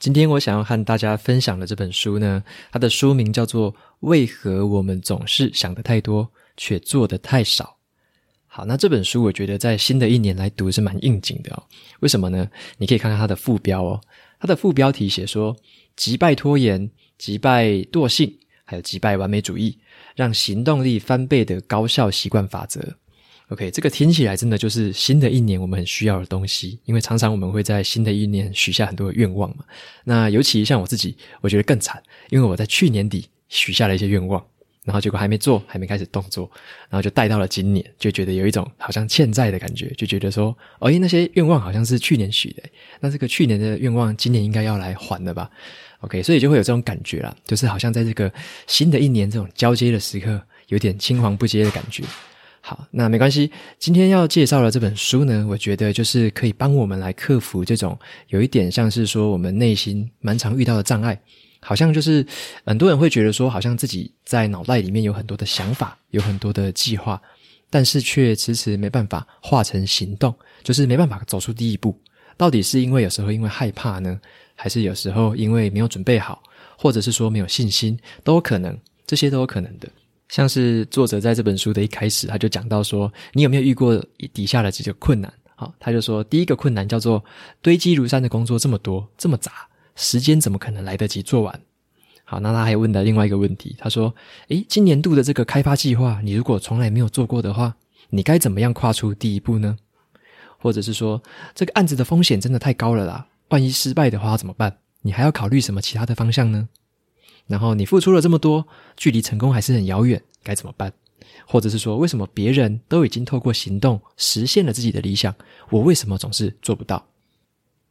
今天我想要和大家分享的这本书呢，它的书名叫做《为何我们总是想得太多，却做得太少》。好，那这本书我觉得在新的一年来读是蛮应景的哦。为什么呢？你可以看看它的副标哦，它的副标题写说：“击败拖延，击败惰性，还有击败完美主义，让行动力翻倍的高效习惯法则。” OK，这个听起来真的就是新的一年我们很需要的东西，因为常常我们会在新的一年许下很多的愿望嘛。那尤其像我自己，我觉得更惨，因为我在去年底许下了一些愿望，然后结果还没做，还没开始动作，然后就带到了今年，就觉得有一种好像欠债的感觉，就觉得说，哦，因那些愿望好像是去年许的，那这个去年的愿望今年应该要来还了吧？OK，所以就会有这种感觉啦，就是好像在这个新的一年这种交接的时刻，有点青黄不接的感觉。好，那没关系。今天要介绍的这本书呢，我觉得就是可以帮我们来克服这种有一点像是说我们内心蛮常遇到的障碍，好像就是很多人会觉得说，好像自己在脑袋里面有很多的想法，有很多的计划，但是却迟迟没办法化成行动，就是没办法走出第一步。到底是因为有时候因为害怕呢，还是有时候因为没有准备好，或者是说没有信心，都有可能，这些都有可能的。像是作者在这本书的一开始，他就讲到说，你有没有遇过底下的几个困难？好，他就说，第一个困难叫做堆积如山的工作这么多，这么杂，时间怎么可能来得及做完？好，那他还问了另外一个问题，他说，诶，今年度的这个开发计划，你如果从来没有做过的话，你该怎么样跨出第一步呢？或者是说，这个案子的风险真的太高了啦，万一失败的话怎么办？你还要考虑什么其他的方向呢？然后你付出了这么多，距离成功还是很遥远，该怎么办？或者是说，为什么别人都已经透过行动实现了自己的理想，我为什么总是做不到？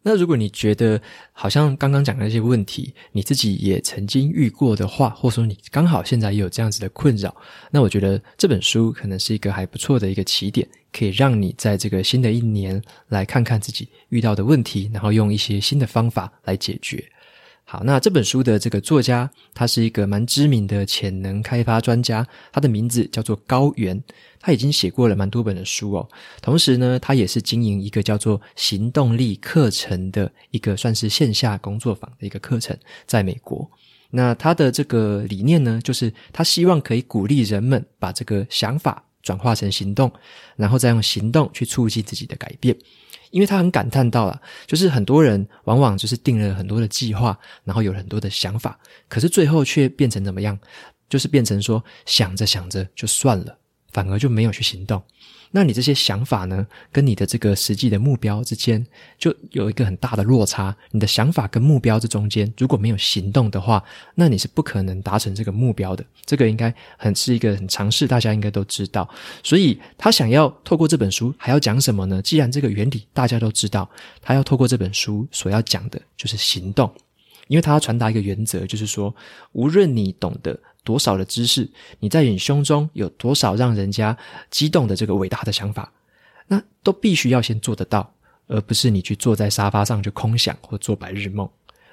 那如果你觉得好像刚刚讲的那些问题，你自己也曾经遇过的话，或者说你刚好现在也有这样子的困扰，那我觉得这本书可能是一个还不错的一个起点，可以让你在这个新的一年来看看自己遇到的问题，然后用一些新的方法来解决。好，那这本书的这个作家，他是一个蛮知名的潜能开发专家，他的名字叫做高原，他已经写过了蛮多本的书哦。同时呢，他也是经营一个叫做行动力课程的一个算是线下工作坊的一个课程，在美国。那他的这个理念呢，就是他希望可以鼓励人们把这个想法转化成行动，然后再用行动去促进自己的改变。因为他很感叹到了，就是很多人往往就是定了很多的计划，然后有很多的想法，可是最后却变成怎么样？就是变成说想着想着就算了，反而就没有去行动。那你这些想法呢，跟你的这个实际的目标之间，就有一个很大的落差。你的想法跟目标这中间，如果没有行动的话，那你是不可能达成这个目标的。这个应该很是一个很常识，大家应该都知道。所以他想要透过这本书，还要讲什么呢？既然这个原理大家都知道，他要透过这本书所要讲的就是行动，因为他要传达一个原则，就是说，无论你懂得。多少的知识，你在你胸中有多少让人家激动的这个伟大的想法，那都必须要先做得到，而不是你去坐在沙发上就空想或做白日梦。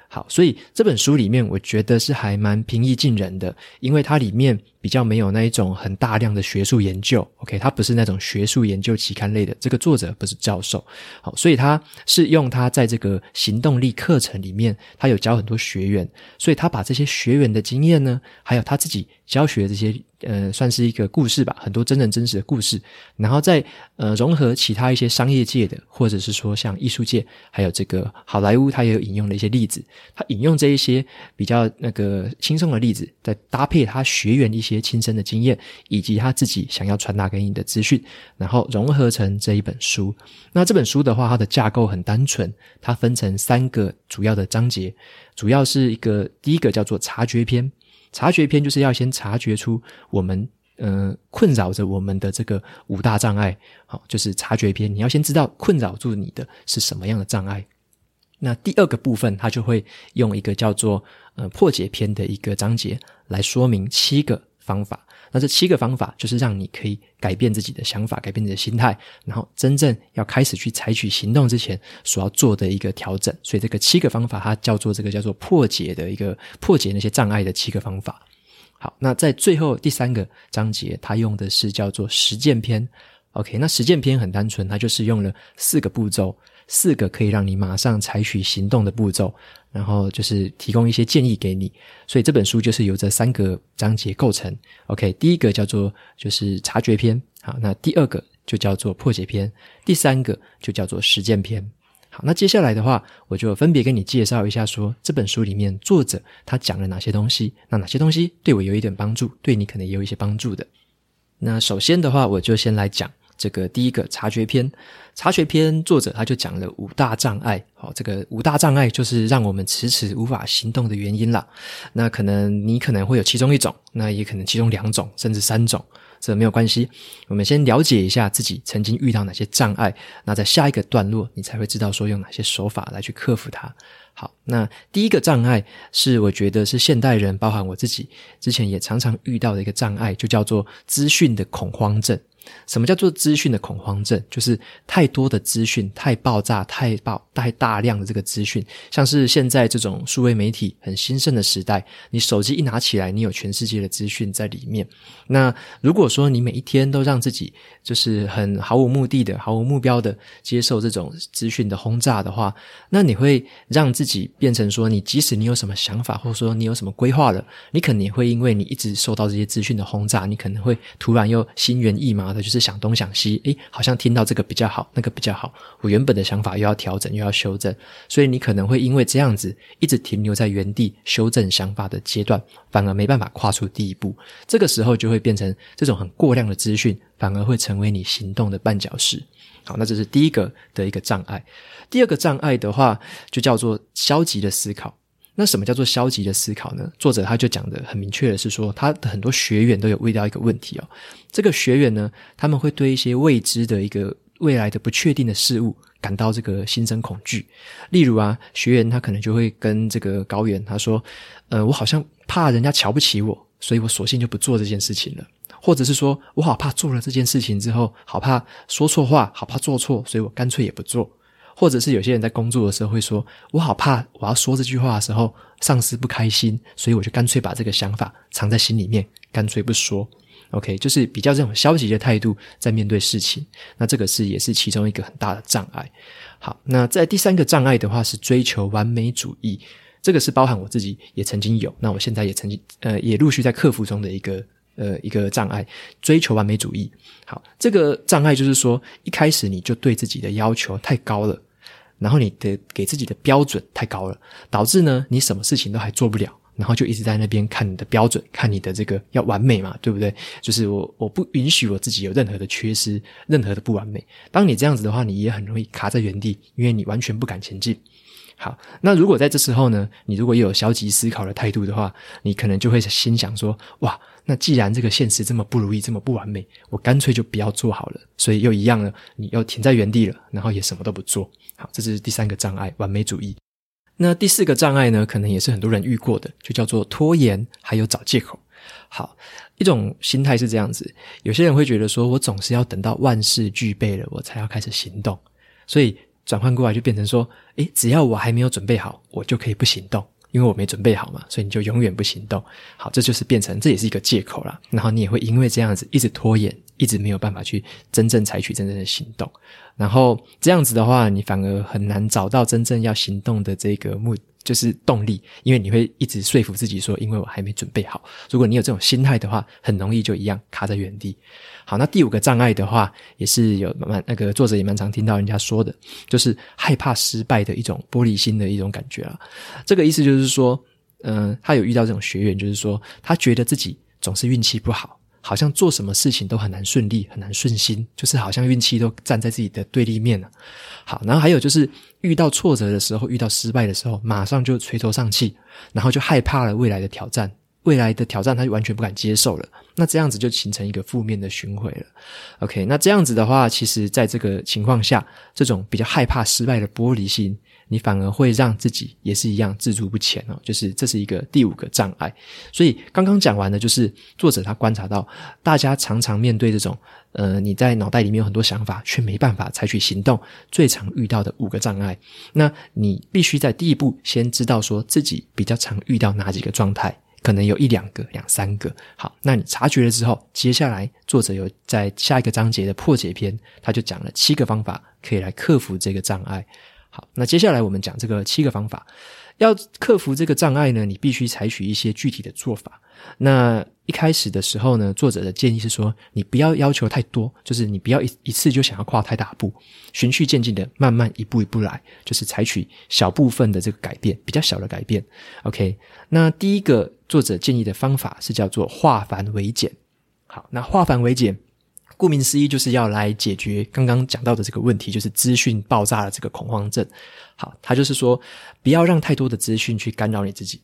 好，所以这本书里面，我觉得是还蛮平易近人的，因为它里面比较没有那一种很大量的学术研究。OK，它不是那种学术研究期刊类的，这个作者不是教授。好，所以他是用他在这个行动力课程里面，他有教很多学员，所以他把这些学员的经验呢，还有他自己教学这些。呃，算是一个故事吧，很多真人真实的故事，然后再呃融合其他一些商业界的，或者是说像艺术界，还有这个好莱坞，他也有引用的一些例子。他引用这一些比较那个轻松的例子，再搭配他学员一些亲身的经验，以及他自己想要传达给你的资讯，然后融合成这一本书。那这本书的话，它的架构很单纯，它分成三个主要的章节，主要是一个第一个叫做察觉篇。察觉篇就是要先察觉出我们呃困扰着我们的这个五大障碍，好，就是察觉篇，你要先知道困扰住你的是什么样的障碍。那第二个部分，它就会用一个叫做呃破解篇的一个章节来说明七个方法。那这七个方法就是让你可以改变自己的想法，改变你的心态，然后真正要开始去采取行动之前所要做的一个调整。所以这个七个方法，它叫做这个叫做破解的一个破解那些障碍的七个方法。好，那在最后第三个章节，它用的是叫做实践篇。OK，那实践篇很单纯，它就是用了四个步骤。四个可以让你马上采取行动的步骤，然后就是提供一些建议给你。所以这本书就是由这三个章节构成。OK，第一个叫做就是察觉篇，好，那第二个就叫做破解篇，第三个就叫做实践篇。好，那接下来的话，我就分别跟你介绍一下说，这本书里面作者他讲了哪些东西，那哪些东西对我有一点帮助，对你可能也有一些帮助的。那首先的话，我就先来讲。这个第一个察觉篇，察觉篇作者他就讲了五大障碍，好，这个五大障碍就是让我们迟迟无法行动的原因啦。那可能你可能会有其中一种，那也可能其中两种，甚至三种，这没有关系。我们先了解一下自己曾经遇到哪些障碍，那在下一个段落你才会知道说用哪些手法来去克服它。好，那第一个障碍是我觉得是现代人，包含我自己之前也常常遇到的一个障碍，就叫做资讯的恐慌症。什么叫做资讯的恐慌症？就是太多的资讯，太爆炸，太爆，太大量的这个资讯，像是现在这种数位媒体很兴盛的时代，你手机一拿起来，你有全世界的资讯在里面。那如果说你每一天都让自己就是很毫无目的的、毫无目标的接受这种资讯的轰炸的话，那你会让自己变成说，你即使你有什么想法，或者说你有什么规划了，你可能也会因为你一直受到这些资讯的轰炸，你可能会突然又心猿意马。就是想东想西，诶，好像听到这个比较好，那个比较好，我原本的想法又要调整，又要修正，所以你可能会因为这样子一直停留在原地修正想法的阶段，反而没办法跨出第一步。这个时候就会变成这种很过量的资讯，反而会成为你行动的绊脚石。好，那这是第一个的一个障碍。第二个障碍的话，就叫做消极的思考。那什么叫做消极的思考呢？作者他就讲得很明确的是说，他的很多学员都有遇到一个问题哦。这个学员呢，他们会对一些未知的一个未来的不确定的事物感到这个心生恐惧。例如啊，学员他可能就会跟这个高原他说：“呃，我好像怕人家瞧不起我，所以我索性就不做这件事情了。”或者是说我好怕做了这件事情之后，好怕说错话，好怕做错，所以我干脆也不做。或者是有些人在工作的时候会说：“我好怕我要说这句话的时候，上司不开心，所以我就干脆把这个想法藏在心里面，干脆不说。” OK，就是比较这种消极的态度在面对事情。那这个是也是其中一个很大的障碍。好，那在第三个障碍的话是追求完美主义，这个是包含我自己也曾经有，那我现在也曾经呃也陆续在克服中的一个。呃，一个障碍，追求完美主义。好，这个障碍就是说，一开始你就对自己的要求太高了，然后你的给自己的标准太高了，导致呢，你什么事情都还做不了，然后就一直在那边看你的标准，看你的这个要完美嘛，对不对？就是我我不允许我自己有任何的缺失，任何的不完美。当你这样子的话，你也很容易卡在原地，因为你完全不敢前进。好，那如果在这时候呢，你如果有消极思考的态度的话，你可能就会心想说：哇，那既然这个现实这么不如意，这么不完美，我干脆就不要做好了。所以又一样了，你又停在原地了，然后也什么都不做。好，这是第三个障碍，完美主义。那第四个障碍呢，可能也是很多人遇过的，就叫做拖延，还有找借口。好，一种心态是这样子，有些人会觉得说，我总是要等到万事俱备了，我才要开始行动，所以。转换过来就变成说，诶，只要我还没有准备好，我就可以不行动，因为我没准备好嘛，所以你就永远不行动。好，这就是变成，这也是一个借口啦。然后你也会因为这样子一直拖延，一直没有办法去真正采取真正的行动。然后这样子的话，你反而很难找到真正要行动的这个目的。就是动力，因为你会一直说服自己说，因为我还没准备好。如果你有这种心态的话，很容易就一样卡在原地。好，那第五个障碍的话，也是有蛮那个作者也蛮常听到人家说的，就是害怕失败的一种玻璃心的一种感觉了。这个意思就是说，嗯、他有遇到这种学员，就是说他觉得自己总是运气不好。好像做什么事情都很难顺利，很难顺心，就是好像运气都站在自己的对立面了。好，然后还有就是遇到挫折的时候，遇到失败的时候，马上就垂头丧气，然后就害怕了未来的挑战，未来的挑战他就完全不敢接受了。那这样子就形成一个负面的循环了。OK，那这样子的话，其实在这个情况下，这种比较害怕失败的玻璃心，你反而会让自己也是一样自足不前哦。就是这是一个第五个障碍。所以刚刚讲完的，就是作者他观察到，大家常常面对这种，呃，你在脑袋里面有很多想法，却没办法采取行动，最常遇到的五个障碍。那你必须在第一步先知道说自己比较常遇到哪几个状态。可能有一两个、两三个。好，那你察觉了之后，接下来作者有在下一个章节的破解篇，他就讲了七个方法可以来克服这个障碍。好，那接下来我们讲这个七个方法。要克服这个障碍呢，你必须采取一些具体的做法。那一开始的时候呢，作者的建议是说，你不要要求太多，就是你不要一一次就想要跨太大步，循序渐进的，慢慢一步一步来，就是采取小部分的这个改变，比较小的改变。OK，那第一个作者建议的方法是叫做化繁为简。好，那化繁为简。顾名思义，就是要来解决刚刚讲到的这个问题，就是资讯爆炸的这个恐慌症。好，他就是说，不要让太多的资讯去干扰你自己。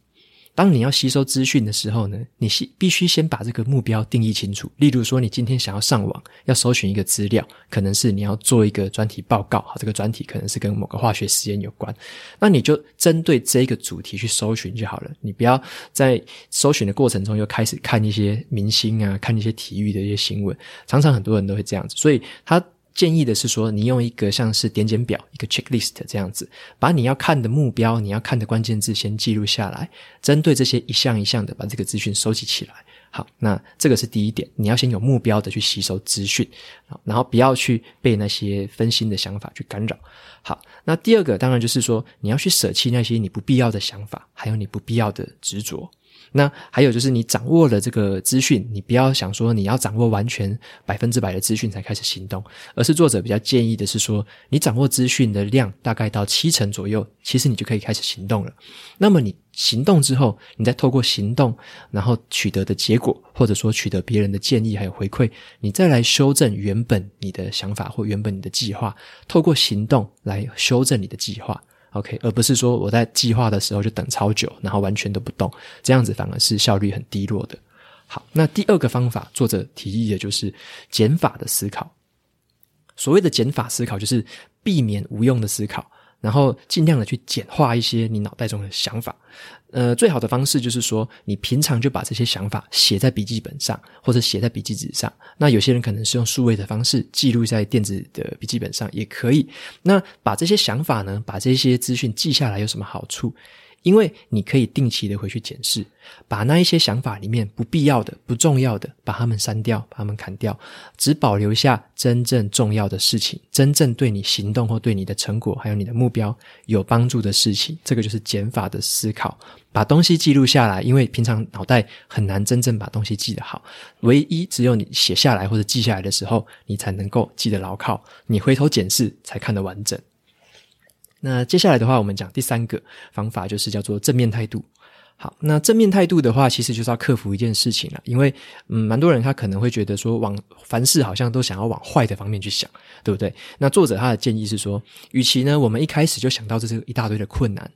当你要吸收资讯的时候呢，你必须先把这个目标定义清楚。例如说，你今天想要上网，要搜寻一个资料，可能是你要做一个专题报告，好，这个专题可能是跟某个化学实验有关，那你就针对这个主题去搜寻就好了。你不要在搜寻的过程中又开始看一些明星啊，看一些体育的一些新闻，常常很多人都会这样子，所以他。建议的是说，你用一个像是点检表，一个 checklist 这样子，把你要看的目标、你要看的关键字先记录下来，针对这些一项一项的把这个资讯收集起来。好，那这个是第一点，你要先有目标的去吸收资讯，然后不要去被那些分心的想法去干扰。好，那第二个当然就是说，你要去舍弃那些你不必要的想法，还有你不必要的执着。那还有就是，你掌握了这个资讯，你不要想说你要掌握完全百分之百的资讯才开始行动，而是作者比较建议的是说，你掌握资讯的量大概到七成左右，其实你就可以开始行动了。那么你行动之后，你再透过行动，然后取得的结果，或者说取得别人的建议还有回馈，你再来修正原本你的想法或原本你的计划，透过行动来修正你的计划。OK，而不是说我在计划的时候就等超久，然后完全都不动，这样子反而是效率很低落的。好，那第二个方法，作者提议的就是减法的思考。所谓的减法思考，就是避免无用的思考。然后尽量的去简化一些你脑袋中的想法，呃，最好的方式就是说，你平常就把这些想法写在笔记本上，或者写在笔记纸上。那有些人可能是用数位的方式记录在电子的笔记本上也可以。那把这些想法呢，把这些资讯记下来有什么好处？因为你可以定期的回去检视，把那一些想法里面不必要的、不重要的，把它们删掉，把它们砍掉，只保留下真正重要的事情，真正对你行动或对你的成果还有你的目标有帮助的事情。这个就是减法的思考，把东西记录下来。因为平常脑袋很难真正把东西记得好，唯一只有你写下来或者记下来的时候，你才能够记得牢靠，你回头检视才看得完整。那接下来的话，我们讲第三个方法，就是叫做正面态度。好，那正面态度的话，其实就是要克服一件事情了，因为嗯，蛮多人他可能会觉得说，往凡事好像都想要往坏的方面去想，对不对？那作者他的建议是说，与其呢，我们一开始就想到这是一大堆的困难，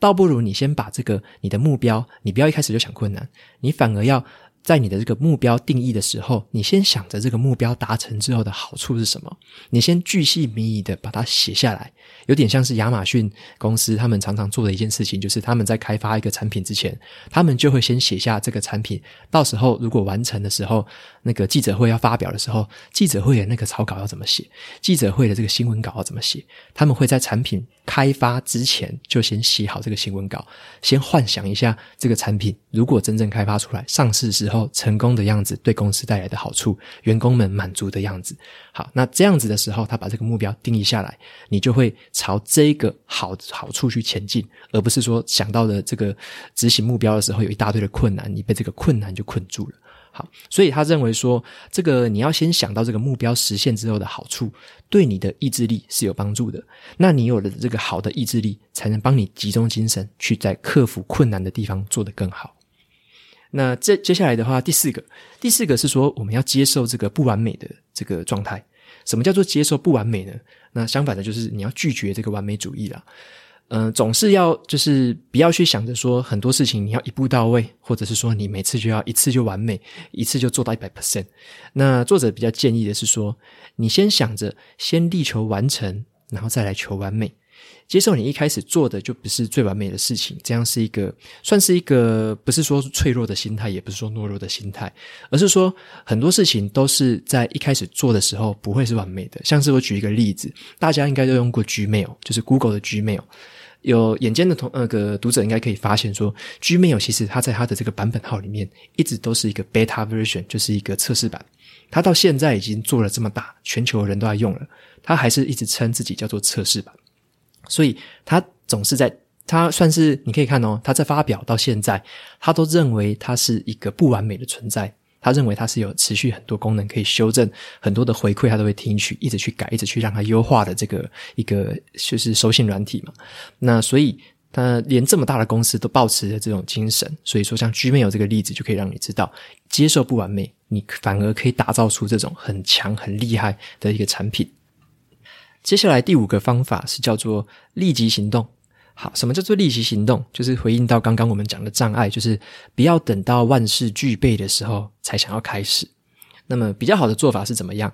倒不如你先把这个你的目标，你不要一开始就想困难，你反而要。在你的这个目标定义的时候，你先想着这个目标达成之后的好处是什么？你先巨细靡遗的把它写下来，有点像是亚马逊公司他们常常做的一件事情，就是他们在开发一个产品之前，他们就会先写下这个产品，到时候如果完成的时候，那个记者会要发表的时候，记者会的那个草稿要怎么写？记者会的这个新闻稿要怎么写？他们会在产品开发之前就先写好这个新闻稿，先幻想一下这个产品如果真正开发出来上市时候。成功的样子，对公司带来的好处，员工们满足的样子。好，那这样子的时候，他把这个目标定义下来，你就会朝这个好好处去前进，而不是说想到的这个执行目标的时候有一大堆的困难，你被这个困难就困住了。好，所以他认为说，这个你要先想到这个目标实现之后的好处，对你的意志力是有帮助的。那你有了这个好的意志力，才能帮你集中精神去在克服困难的地方做得更好。那这接下来的话，第四个，第四个是说我们要接受这个不完美的这个状态。什么叫做接受不完美呢？那相反的，就是你要拒绝这个完美主义啦。嗯、总是要就是不要去想着说很多事情你要一步到位，或者是说你每次就要一次就完美，一次就做到一百 percent。那作者比较建议的是说，你先想着先力求完成，然后再来求完美。接受你一开始做的就不是最完美的事情，这样是一个算是一个不是说脆弱的心态，也不是说懦弱的心态，而是说很多事情都是在一开始做的时候不会是完美的。像是我举一个例子，大家应该都用过 Gmail，就是 Google 的 Gmail。有眼尖的同那个读者应该可以发现说，Gmail 其实它在它的这个版本号里面一直都是一个 beta version，就是一个测试版。它到现在已经做了这么大，全球人都在用了，它还是一直称自己叫做测试版。所以他总是在，他算是你可以看哦，他在发表到现在，他都认为它是一个不完美的存在。他认为它是有持续很多功能可以修正，很多的回馈他都会听取，一直去改，一直去让它优化的这个一个就是收信软体嘛。那所以他连这么大的公司都抱持着这种精神，所以说像 Gmail 这个例子就可以让你知道，接受不完美，你反而可以打造出这种很强很厉害的一个产品。接下来第五个方法是叫做立即行动。好，什么叫做立即行动？就是回应到刚刚我们讲的障碍，就是不要等到万事俱备的时候才想要开始。那么比较好的做法是怎么样？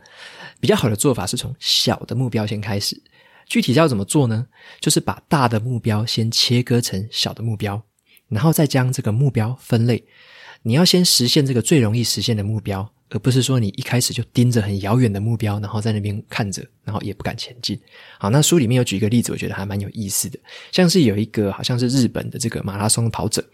比较好的做法是从小的目标先开始。具体要怎么做呢？就是把大的目标先切割成小的目标，然后再将这个目标分类。你要先实现这个最容易实现的目标。而不是说你一开始就盯着很遥远的目标，然后在那边看着，然后也不敢前进。好，那书里面有举一个例子，我觉得还蛮有意思的，像是有一个好像是日本的这个马拉松跑者，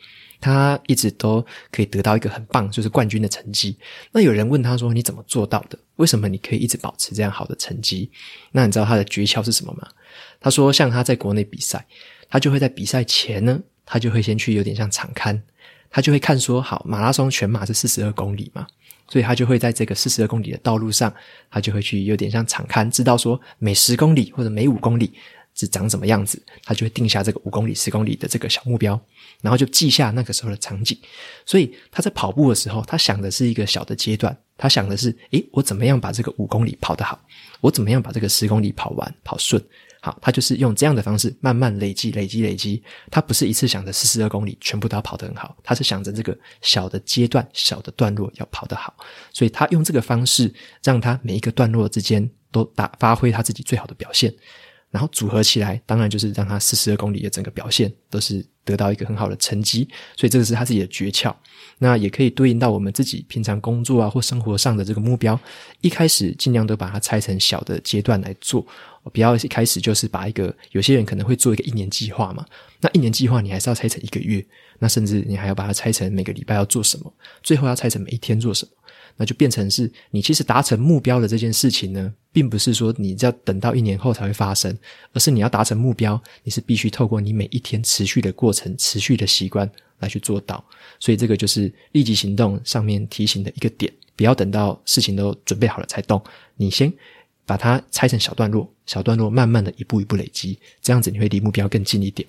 他一直都可以得到一个很棒，就是冠军的成绩。那有人问他说：“你怎么做到的？为什么你可以一直保持这样好的成绩？”那你知道他的诀窍是什么吗？他说：“像他在国内比赛，他就会在比赛前呢，他就会先去有点像场刊，他就会看说，好，马拉松全马是四十二公里嘛。”所以他就会在这个四十二公里的道路上，他就会去有点像场勘，知道说每十公里或者每五公里是长什么样子，他就会定下这个五公里、十公里的这个小目标，然后就记下那个时候的场景。所以他在跑步的时候，他想的是一个小的阶段，他想的是：诶，我怎么样把这个五公里跑得好？我怎么样把这个十公里跑完、跑顺？好，他就是用这样的方式慢慢累积、累积、累积。他不是一次想着四十二公里全部都要跑得很好，他是想着这个小的阶段、小的段落要跑得好。所以他用这个方式，让他每一个段落之间都打发挥他自己最好的表现，然后组合起来，当然就是让他四十二公里的整个表现都是得到一个很好的成绩。所以这个是他自己的诀窍。那也可以对应到我们自己平常工作啊或生活上的这个目标，一开始尽量都把它拆成小的阶段来做。不要一开始就是把一个，有些人可能会做一个一年计划嘛，那一年计划你还是要拆成一个月，那甚至你还要把它拆成每个礼拜要做什么，最后要拆成每一天做什么，那就变成是你其实达成目标的这件事情呢，并不是说你要等到一年后才会发生，而是你要达成目标，你是必须透过你每一天持续的过程、持续的习惯来去做到，所以这个就是立即行动上面提醒的一个点，不要等到事情都准备好了才动，你先。把它拆成小段落，小段落慢慢的一步一步累积，这样子你会离目标更近一点。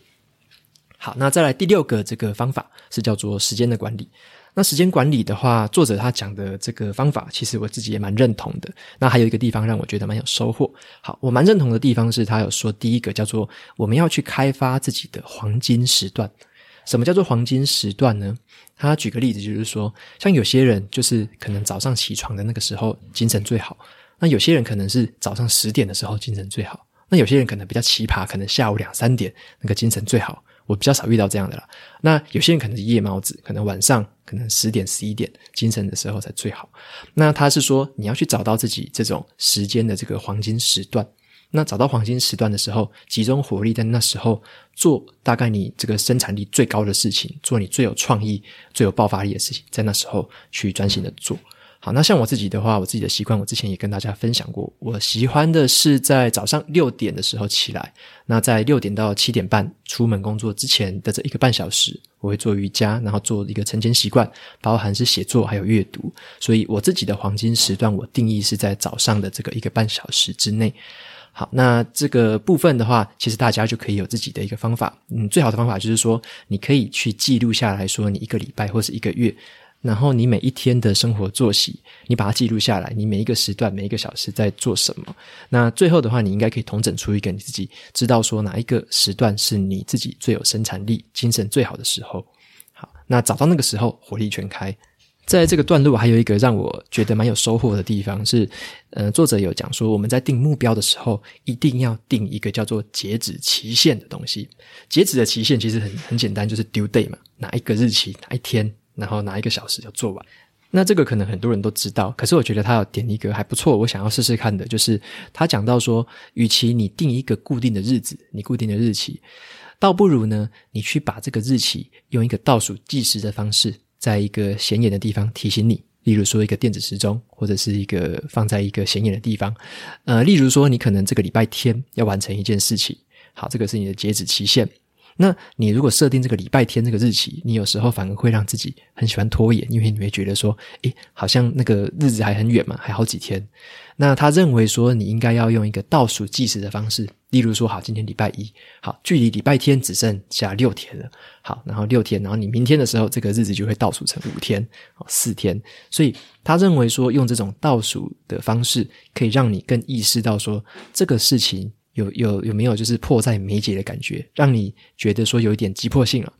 好，那再来第六个这个方法是叫做时间的管理。那时间管理的话，作者他讲的这个方法，其实我自己也蛮认同的。那还有一个地方让我觉得蛮有收获。好，我蛮认同的地方是他有说，第一个叫做我们要去开发自己的黄金时段。什么叫做黄金时段呢？他举个例子，就是说，像有些人就是可能早上起床的那个时候精神最好。那有些人可能是早上十点的时候精神最好，那有些人可能比较奇葩，可能下午两三点那个精神最好。我比较少遇到这样的啦。那有些人可能是夜猫子，可能晚上可能十点十一点精神的时候才最好。那他是说你要去找到自己这种时间的这个黄金时段。那找到黄金时段的时候，集中火力在那时候做大概你这个生产力最高的事情，做你最有创意、最有爆发力的事情，在那时候去专心的做。好，那像我自己的话，我自己的习惯，我之前也跟大家分享过。我喜欢的是在早上六点的时候起来，那在六点到七点半出门工作之前的这一个半小时，我会做瑜伽，然后做一个晨间习惯，包含是写作还有阅读。所以我自己的黄金时段，我定义是在早上的这个一个半小时之内。好，那这个部分的话，其实大家就可以有自己的一个方法。嗯，最好的方法就是说，你可以去记录下来说，你一个礼拜或是一个月。然后你每一天的生活作息，你把它记录下来，你每一个时段、每一个小时在做什么。那最后的话，你应该可以统整出一个你自己知道说哪一个时段是你自己最有生产力、精神最好的时候。好，那找到那个时候，火力全开。在这个段落，还有一个让我觉得蛮有收获的地方是，呃，作者有讲说，我们在定目标的时候，一定要定一个叫做截止期限的东西。截止的期限其实很很简单，就是 due day 嘛，哪一个日期，哪一天，然后拿一个小时就做完。那这个可能很多人都知道，可是我觉得他要点一个还不错，我想要试试看的，就是他讲到说，与其你定一个固定的日子，你固定的日期，倒不如呢，你去把这个日期用一个倒数计时的方式。在一个显眼的地方提醒你，例如说一个电子时钟，或者是一个放在一个显眼的地方。呃，例如说你可能这个礼拜天要完成一件事情，好，这个是你的截止期限。那你如果设定这个礼拜天这个日期，你有时候反而会让自己很喜欢拖延，因为你会觉得说，诶，好像那个日子还很远嘛，还好几天。那他认为说，你应该要用一个倒数计时的方式，例如说，好，今天礼拜一，好，距离礼拜天只剩下六天了，好，然后六天，然后你明天的时候，这个日子就会倒数成五天，哦，四天。所以他认为说，用这种倒数的方式，可以让你更意识到说，这个事情有有有没有就是迫在眉睫的感觉，让你觉得说有一点急迫性了。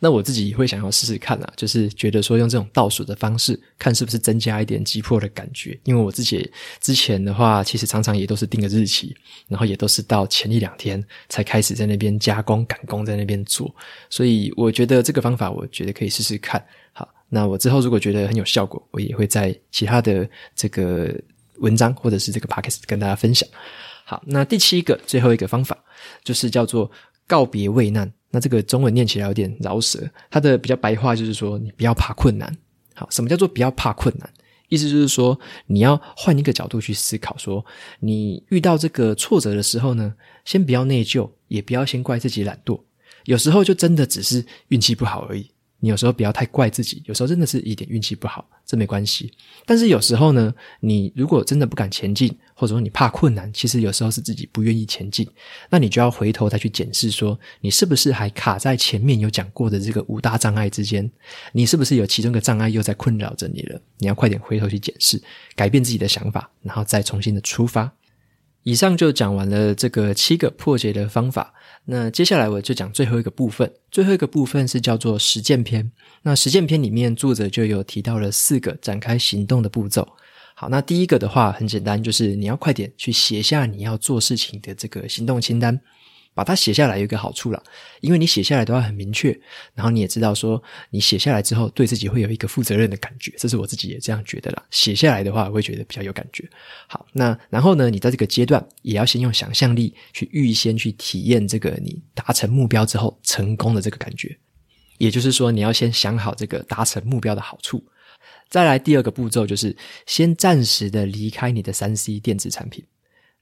那我自己会想要试试看啊，就是觉得说用这种倒数的方式，看是不是增加一点急迫的感觉。因为我自己之前的话，其实常常也都是定个日期，然后也都是到前一两天才开始在那边加工赶工，在那边做。所以我觉得这个方法，我觉得可以试试看。好，那我之后如果觉得很有效果，我也会在其他的这个文章或者是这个 podcast 跟大家分享。好，那第七个最后一个方法，就是叫做告别畏难。那这个中文念起来有点饶舌，它的比较白话就是说，你不要怕困难。好，什么叫做不要怕困难？意思就是说，你要换一个角度去思考，说你遇到这个挫折的时候呢，先不要内疚，也不要先怪自己懒惰，有时候就真的只是运气不好而已。你有时候不要太怪自己，有时候真的是一点运气不好，这没关系。但是有时候呢，你如果真的不敢前进，或者说你怕困难，其实有时候是自己不愿意前进，那你就要回头再去检视说，你是不是还卡在前面有讲过的这个五大障碍之间？你是不是有其中一个障碍又在困扰着你了？你要快点回头去检视，改变自己的想法，然后再重新的出发。以上就讲完了这个七个破解的方法。那接下来我就讲最后一个部分，最后一个部分是叫做实践篇。那实践篇里面作者就有提到了四个展开行动的步骤。好，那第一个的话很简单，就是你要快点去写下你要做事情的这个行动清单。把它写下来有一个好处啦，因为你写下来都要很明确，然后你也知道说你写下来之后对自己会有一个负责任的感觉，这是我自己也这样觉得啦。写下来的话，会觉得比较有感觉。好，那然后呢，你在这个阶段也要先用想象力去预先去体验这个你达成目标之后成功的这个感觉，也就是说你要先想好这个达成目标的好处。再来第二个步骤就是先暂时的离开你的三 C 电子产品。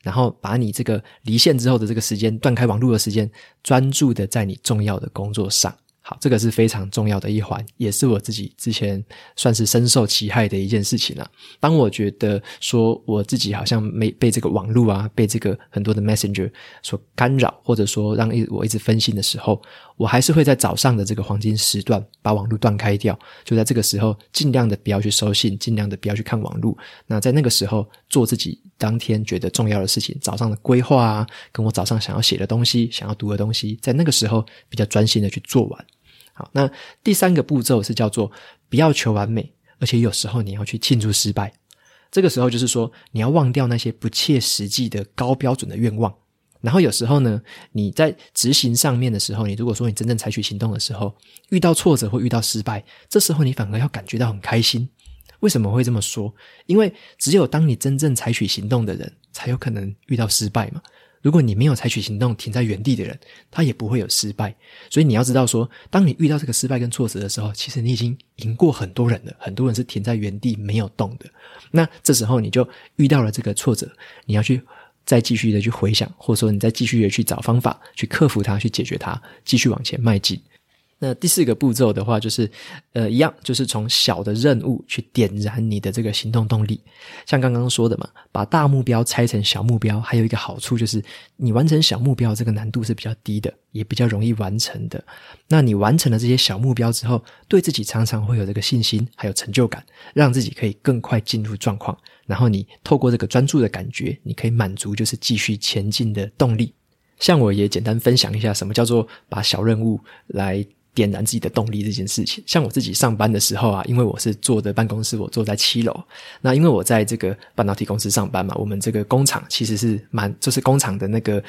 然后把你这个离线之后的这个时间，断开网络的时间，专注的在你重要的工作上。好，这个是非常重要的一环，也是我自己之前算是深受其害的一件事情了。当我觉得说我自己好像没被这个网络啊，被这个很多的 Messenger 所干扰，或者说让我一直分心的时候，我还是会在早上的这个黄金时段把网络断开掉，就在这个时候尽量的不要去收信，尽量的不要去看网络。那在那个时候做自己当天觉得重要的事情，早上的规划啊，跟我早上想要写的东西、想要读的东西，在那个时候比较专心的去做完。好，那第三个步骤是叫做不要求完美，而且有时候你要去庆祝失败。这个时候就是说你要忘掉那些不切实际的高标准的愿望。然后有时候呢，你在执行上面的时候，你如果说你真正采取行动的时候，遇到挫折或遇到失败，这时候你反而要感觉到很开心。为什么会这么说？因为只有当你真正采取行动的人，才有可能遇到失败嘛。如果你没有采取行动，停在原地的人，他也不会有失败。所以你要知道说，当你遇到这个失败跟挫折的时候，其实你已经赢过很多人了。很多人是停在原地没有动的。那这时候你就遇到了这个挫折，你要去再继续的去回想，或者说你再继续的去找方法去克服它，去解决它，继续往前迈进。那第四个步骤的话，就是呃，一样，就是从小的任务去点燃你的这个行动动力。像刚刚说的嘛，把大目标拆成小目标，还有一个好处就是，你完成小目标这个难度是比较低的，也比较容易完成的。那你完成了这些小目标之后，对自己常常会有这个信心，还有成就感，让自己可以更快进入状况。然后你透过这个专注的感觉，你可以满足就是继续前进的动力。像我也简单分享一下，什么叫做把小任务来。点燃自己的动力这件事情，像我自己上班的时候啊，因为我是坐的办公室，我坐在七楼。那因为我在这个半导体公司上班嘛，我们这个工厂其实是蛮，就是工厂的那个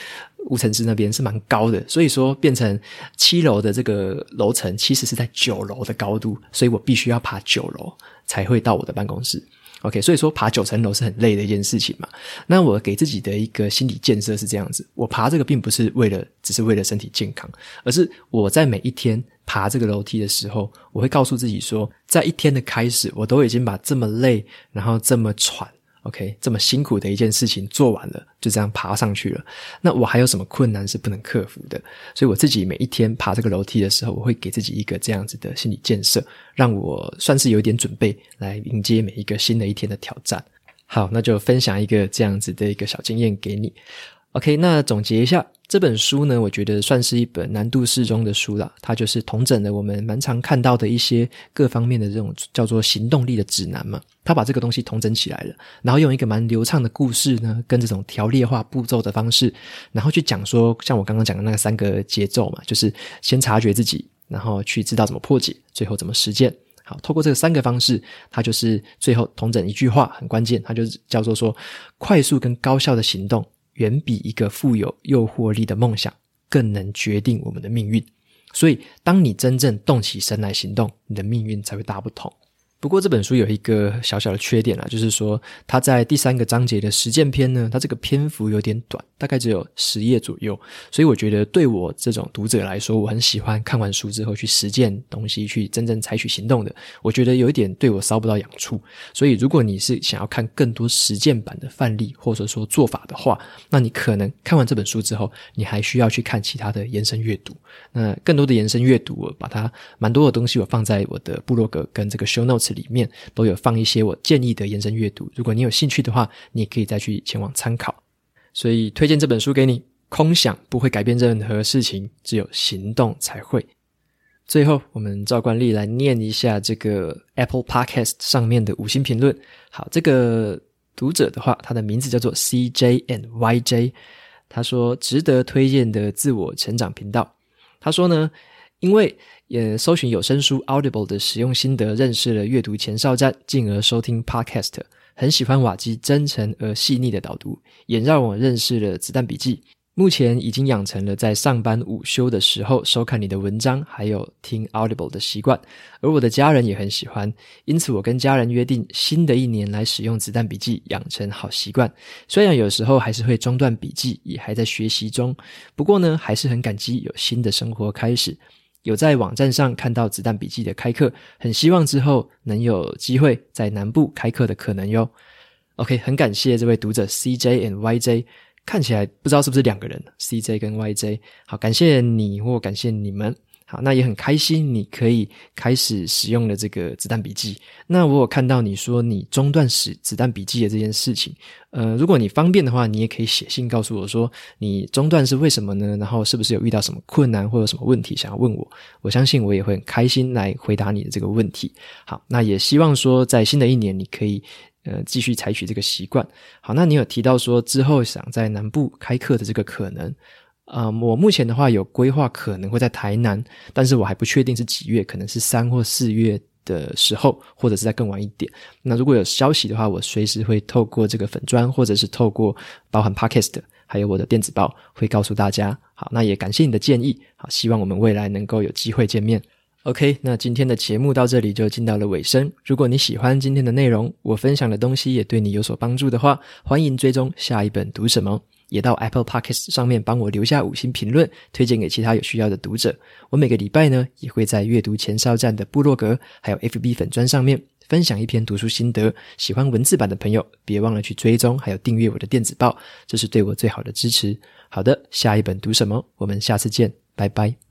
无尘室那边是蛮高的，所以说变成七楼的这个楼层其实是在九楼的高度，所以我必须要爬九楼才会到我的办公室。OK，所以说爬九层楼是很累的一件事情嘛。那我给自己的一个心理建设是这样子：我爬这个并不是为了，只是为了身体健康，而是我在每一天爬这个楼梯的时候，我会告诉自己说，在一天的开始，我都已经把这么累，然后这么喘。OK，这么辛苦的一件事情做完了，就这样爬上去了。那我还有什么困难是不能克服的？所以我自己每一天爬这个楼梯的时候，我会给自己一个这样子的心理建设，让我算是有点准备来迎接每一个新的一天的挑战。好，那就分享一个这样子的一个小经验给你。OK，那总结一下。这本书呢，我觉得算是一本难度适中的书啦。它就是统整了我们蛮常看到的一些各方面的这种叫做行动力的指南嘛。它把这个东西统整起来了，然后用一个蛮流畅的故事呢，跟这种条列化步骤的方式，然后去讲说，像我刚刚讲的那个三个节奏嘛，就是先察觉自己，然后去知道怎么破解，最后怎么实践。好，透过这三个方式，它就是最后统整一句话很关键，它就是叫做说，快速跟高效的行动。远比一个富有诱惑力的梦想更能决定我们的命运，所以当你真正动起身来行动，你的命运才会大不同。不过这本书有一个小小的缺点啊，就是说它在第三个章节的实践篇呢，它这个篇幅有点短，大概只有十页左右。所以我觉得对我这种读者来说，我很喜欢看完书之后去实践东西，去真正采取行动的。我觉得有一点对我烧不到痒处。所以如果你是想要看更多实践版的范例或者说做法的话，那你可能看完这本书之后，你还需要去看其他的延伸阅读。那更多的延伸阅读，我把它蛮多的东西我放在我的部落格跟这个 show notes 里面都有放一些我建议的延伸阅读，如果你有兴趣的话，你可以再去前往参考。所以推荐这本书给你。空想不会改变任何事情，只有行动才会。最后，我们照惯例来念一下这个 Apple Podcast 上面的五星评论。好，这个读者的话，他的名字叫做 CJ and YJ，他说值得推荐的自我成长频道。他说呢，因为也搜寻有声书 Audible 的使用心得，认识了阅读前哨站，进而收听 Podcast，很喜欢瓦基真诚而细腻的导读，也让我认识了子弹笔记。目前已经养成了在上班午休的时候收看你的文章，还有听 Audible 的习惯，而我的家人也很喜欢，因此我跟家人约定，新的一年来使用子弹笔记，养成好习惯。虽然有时候还是会中断笔记，也还在学习中，不过呢，还是很感激有新的生活开始，有在网站上看到子弹笔记的开课，很希望之后能有机会在南部开课的可能哟。OK，很感谢这位读者 CJ and YJ。看起来不知道是不是两个人，CJ 跟 YJ。好，感谢你或感谢你们。好，那也很开心你可以开始使用了这个子弹笔记。那我有看到你说你中断使子弹笔记的这件事情。呃，如果你方便的话，你也可以写信告诉我说你中断是为什么呢？然后是不是有遇到什么困难或者什么问题想要问我？我相信我也会很开心来回答你的这个问题。好，那也希望说在新的一年你可以。呃，继续采取这个习惯。好，那你有提到说之后想在南部开课的这个可能，啊、呃，我目前的话有规划可能会在台南，但是我还不确定是几月，可能是三或四月的时候，或者是再更晚一点。那如果有消息的话，我随时会透过这个粉砖，或者是透过包含 Podcast，还有我的电子报，会告诉大家。好，那也感谢你的建议。好，希望我们未来能够有机会见面。OK，那今天的节目到这里就进到了尾声。如果你喜欢今天的内容，我分享的东西也对你有所帮助的话，欢迎追踪下一本读什么，也到 Apple Podcast 上面帮我留下五星评论，推荐给其他有需要的读者。我每个礼拜呢，也会在阅读前哨站的部落格，还有 FB 粉砖上面分享一篇读书心得。喜欢文字版的朋友，别忘了去追踪，还有订阅我的电子报，这是对我最好的支持。好的，下一本读什么？我们下次见，拜拜。